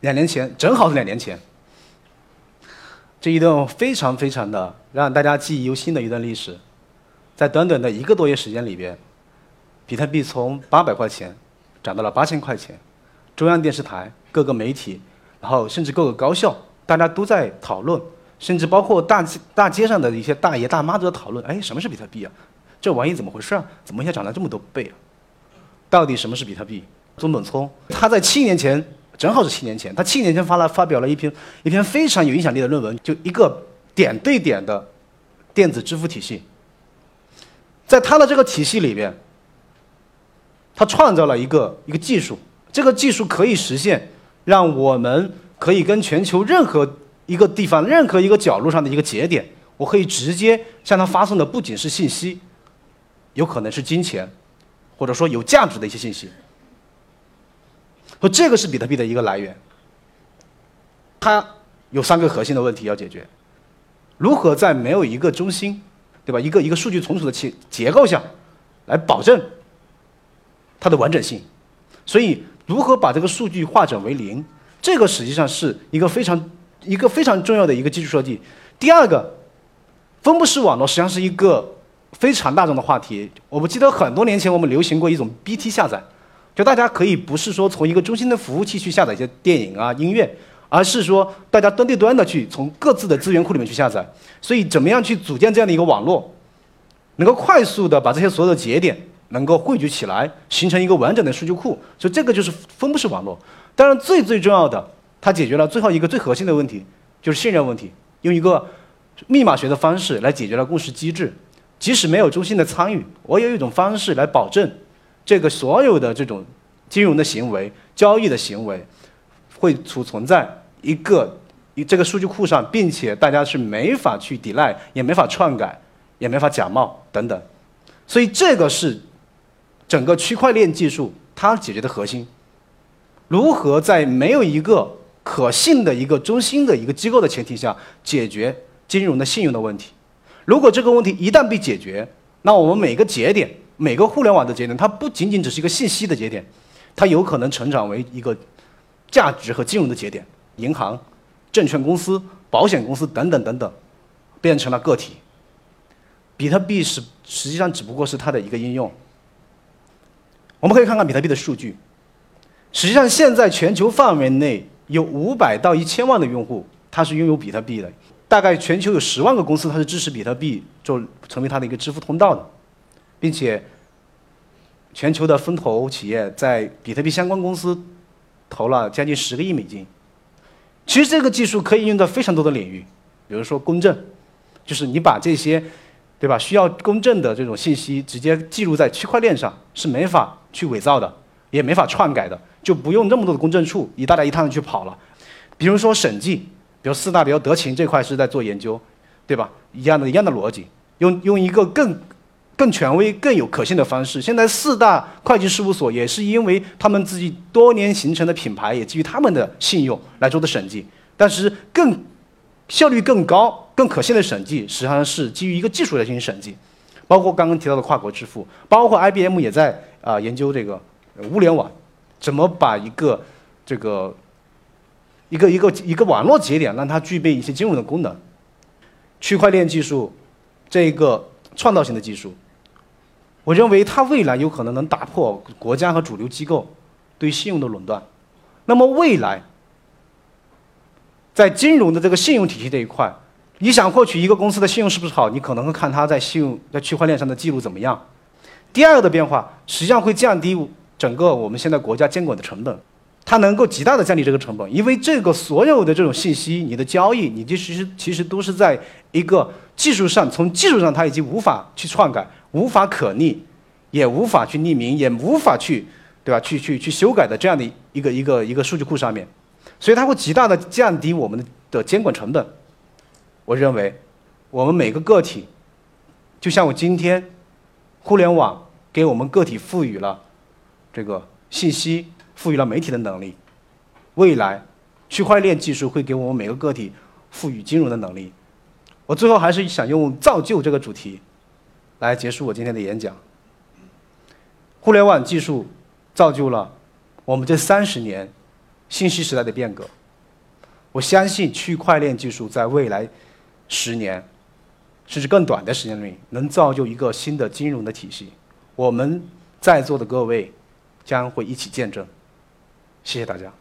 两年前，正好是两年前，这一段非常非常的让大家记忆犹新的一段历史，在短短的一个多月时间里边，比特币从八百块钱涨到了八千块钱，中央电视台、各个媒体，然后甚至各个高校，大家都在讨论，甚至包括大街大街上的一些大爷大妈都在讨论：哎，什么是比特币啊？这玩意怎么回事啊？怎么一下涨了这么多倍啊？到底什么是比特币？中本聪他在七年前。正好是七年前，他七年前发了发表了一篇一篇非常有影响力的论文，就一个点对点的电子支付体系。在他的这个体系里边，他创造了一个一个技术，这个技术可以实现让我们可以跟全球任何一个地方、任何一个角落上的一个节点，我可以直接向他发送的不仅是信息，有可能是金钱，或者说有价值的一些信息。说这个是比特币的一个来源，它有三个核心的问题要解决：如何在没有一个中心，对吧？一个一个数据存储的结结构下，来保证它的完整性。所以，如何把这个数据化整为零，这个实际上是一个非常一个非常重要的一个基础设计。第二个，分布式网络实际上是一个非常大众的话题。我们记得很多年前我们流行过一种 BT 下载。就大家可以不是说从一个中心的服务器去下载一些电影啊、音乐，而是说大家端对端的去从各自的资源库里面去下载。所以，怎么样去组建这样的一个网络，能够快速的把这些所有的节点能够汇聚起来，形成一个完整的数据库？所以，这个就是分布式网络。当然，最最重要的，它解决了最后一个最核心的问题，就是信任问题。用一个密码学的方式来解决了共识机制，即使没有中心的参与，我有一种方式来保证。这个所有的这种金融的行为、交易的行为，会储存在一个这个数据库上，并且大家是没法去抵赖，也没法篡改，也没法假冒等等。所以这个是整个区块链技术它解决的核心：如何在没有一个可信的一个中心的一个机构的前提下，解决金融的信用的问题。如果这个问题一旦被解决，那我们每个节点。每个互联网的节点，它不仅仅只是一个信息的节点，它有可能成长为一个价值和金融的节点，银行、证券公司、保险公司等等等等，变成了个体。比特币是实际上只不过是它的一个应用。我们可以看看比特币的数据，实际上现在全球范围内有五百到一千万的用户，他是拥有比特币的，大概全球有十万个公司，它是支持比特币做成为它的一个支付通道的。并且，全球的风投企业在比特币相关公司投了将近十个亿美金。其实这个技术可以用在非常多的领域，比如说公证，就是你把这些，对吧？需要公证的这种信息直接记录在区块链上，是没法去伪造的，也没法篡改的，就不用那么多的公证处一大袋一趟的去跑了。比如说审计，比如四大，比如德勤这块是在做研究，对吧？一样的一样的逻辑，用用一个更。更权威、更有可信的方式。现在四大会计事务所也是因为他们自己多年形成的品牌，也基于他们的信用来做的审计。但是更效率更高、更可信的审计，实际上是基于一个技术来进行审计。包括刚刚提到的跨国支付，包括 IBM 也在啊研究这个物联网，怎么把一个这个一个一个一个网络节点让它具备一些金融的功能。区块链技术这个创造性的技术。我认为它未来有可能能打破国家和主流机构对信用的垄断。那么未来，在金融的这个信用体系这一块，你想获取一个公司的信用是不是好，你可能会看它在信用在区块链上的记录怎么样。第二个的变化，实际上会降低整个我们现在国家监管的成本，它能够极大的降低这个成本，因为这个所有的这种信息，你的交易，你其实其实都是在一个技术上，从技术上它已经无法去篡改。无法可逆，也无法去匿名，也无法去，对吧？去去去修改的这样的一个一个一个数据库上面，所以它会极大的降低我们的监管成本。我认为，我们每个个体，就像我今天，互联网给我们个体赋予了这个信息，赋予了媒体的能力，未来，区块链技术会给我们每个个体赋予金融的能力。我最后还是想用造就这个主题。来结束我今天的演讲。互联网技术造就了我们这三十年信息时代的变革。我相信区块链技术在未来十年，甚至更短的时间内，能造就一个新的金融的体系。我们在座的各位将会一起见证。谢谢大家。